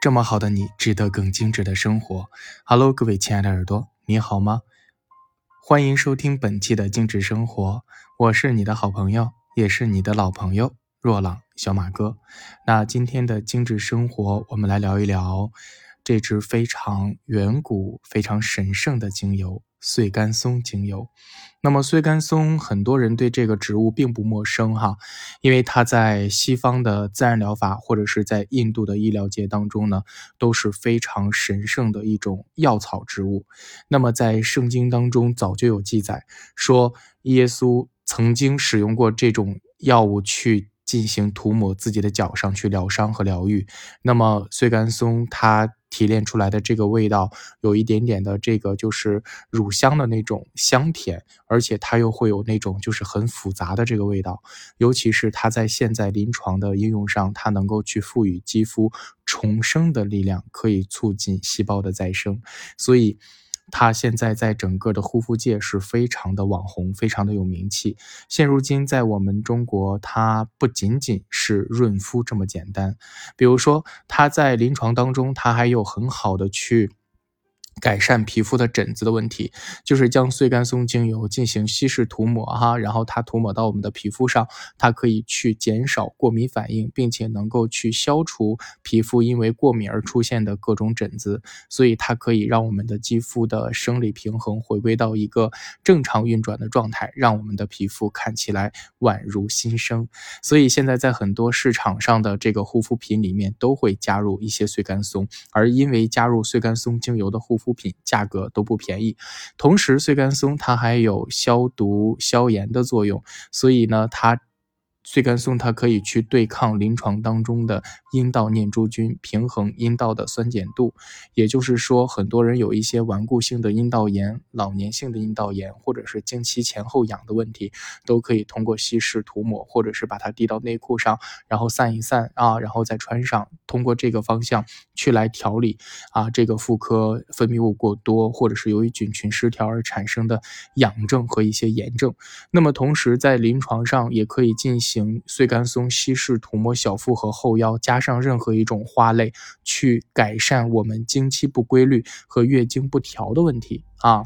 这么好的你，值得更精致的生活。Hello，各位亲爱的耳朵，你好吗？欢迎收听本期的精致生活，我是你的好朋友，也是你的老朋友若朗小马哥。那今天的精致生活，我们来聊一聊这支非常远古、非常神圣的精油。穗甘松精油，那么穗甘松很多人对这个植物并不陌生哈，因为它在西方的自然疗法或者是在印度的医疗界当中呢，都是非常神圣的一种药草植物。那么在圣经当中早就有记载说，耶稣曾经使用过这种药物去。进行涂抹自己的脚上去疗伤和疗愈。那么碎甘松它提炼出来的这个味道，有一点点的这个就是乳香的那种香甜，而且它又会有那种就是很复杂的这个味道。尤其是它在现在临床的应用上，它能够去赋予肌肤重生的力量，可以促进细胞的再生。所以。它现在在整个的护肤界是非常的网红，非常的有名气。现如今在我们中国，它不仅仅是润肤这么简单，比如说它在临床当中，它还有很好的去。改善皮肤的疹子的问题，就是将碎甘松精油进行稀释涂抹哈，然后它涂抹到我们的皮肤上，它可以去减少过敏反应，并且能够去消除皮肤因为过敏而出现的各种疹子，所以它可以让我们的肌肤的生理平衡回归到一个正常运转的状态，让我们的皮肤看起来宛如新生。所以现在在很多市场上的这个护肤品里面都会加入一些碎甘松，而因为加入碎甘松精油的护肤。物品价格都不便宜，同时碎干松它还有消毒消炎的作用，所以呢，它。穗甘松它可以去对抗临床当中的阴道念珠菌，平衡阴道的酸碱度。也就是说，很多人有一些顽固性的阴道炎、老年性的阴道炎，或者是经期前后痒的问题，都可以通过稀释涂抹，或者是把它滴到内裤上，然后散一散啊，然后再穿上。通过这个方向去来调理啊，这个妇科分泌物过多，或者是由于菌群失调而产生的痒症和一些炎症。那么同时在临床上也可以进行。行碎甘松稀释涂抹小腹和后腰，加上任何一种花类，去改善我们经期不规律和月经不调的问题啊。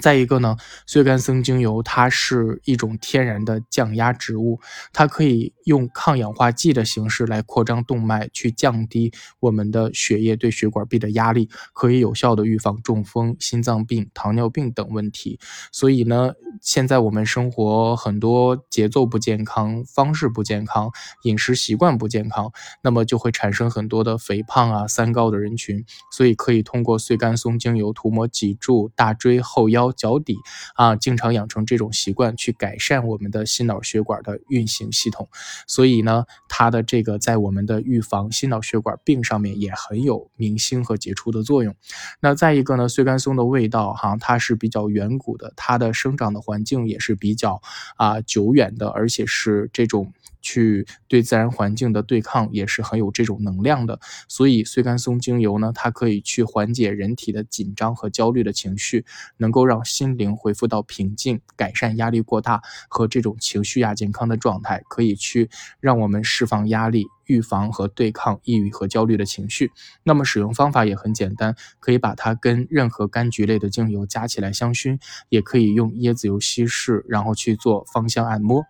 再一个呢，穗甘松精油它是一种天然的降压植物，它可以用抗氧化剂的形式来扩张动脉，去降低我们的血液对血管壁的压力，可以有效的预防中风、心脏病、糖尿病等问题。所以呢，现在我们生活很多节奏不健康，方式不健康，饮食习惯不健康，那么就会产生很多的肥胖啊、三高的人群。所以可以通过穗甘松精油涂抹脊柱、大椎、后腰。脚底啊，经常养成这种习惯，去改善我们的心脑血管的运行系统。所以呢，它的这个在我们的预防心脑血管病上面也很有明星和杰出的作用。那再一个呢，碎干松的味道哈，它是比较远古的，它的生长的环境也是比较啊久远的，而且是这种。去对自然环境的对抗也是很有这种能量的，所以碎甘松精油呢，它可以去缓解人体的紧张和焦虑的情绪，能够让心灵恢复到平静，改善压力过大和这种情绪亚健康的状态，可以去让我们释放压力，预防和对抗抑郁和焦虑的情绪。那么使用方法也很简单，可以把它跟任何柑橘类的精油加起来香薰，也可以用椰子油稀释，然后去做芳香按摩。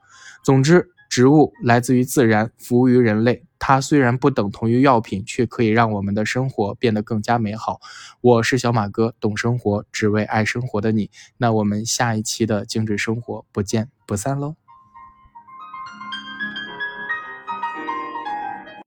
总之。植物来自于自然，服务于人类。它虽然不等同于药品，却可以让我们的生活变得更加美好。我是小马哥，懂生活，只为爱生活的你。那我们下一期的精致生活不见不散喽。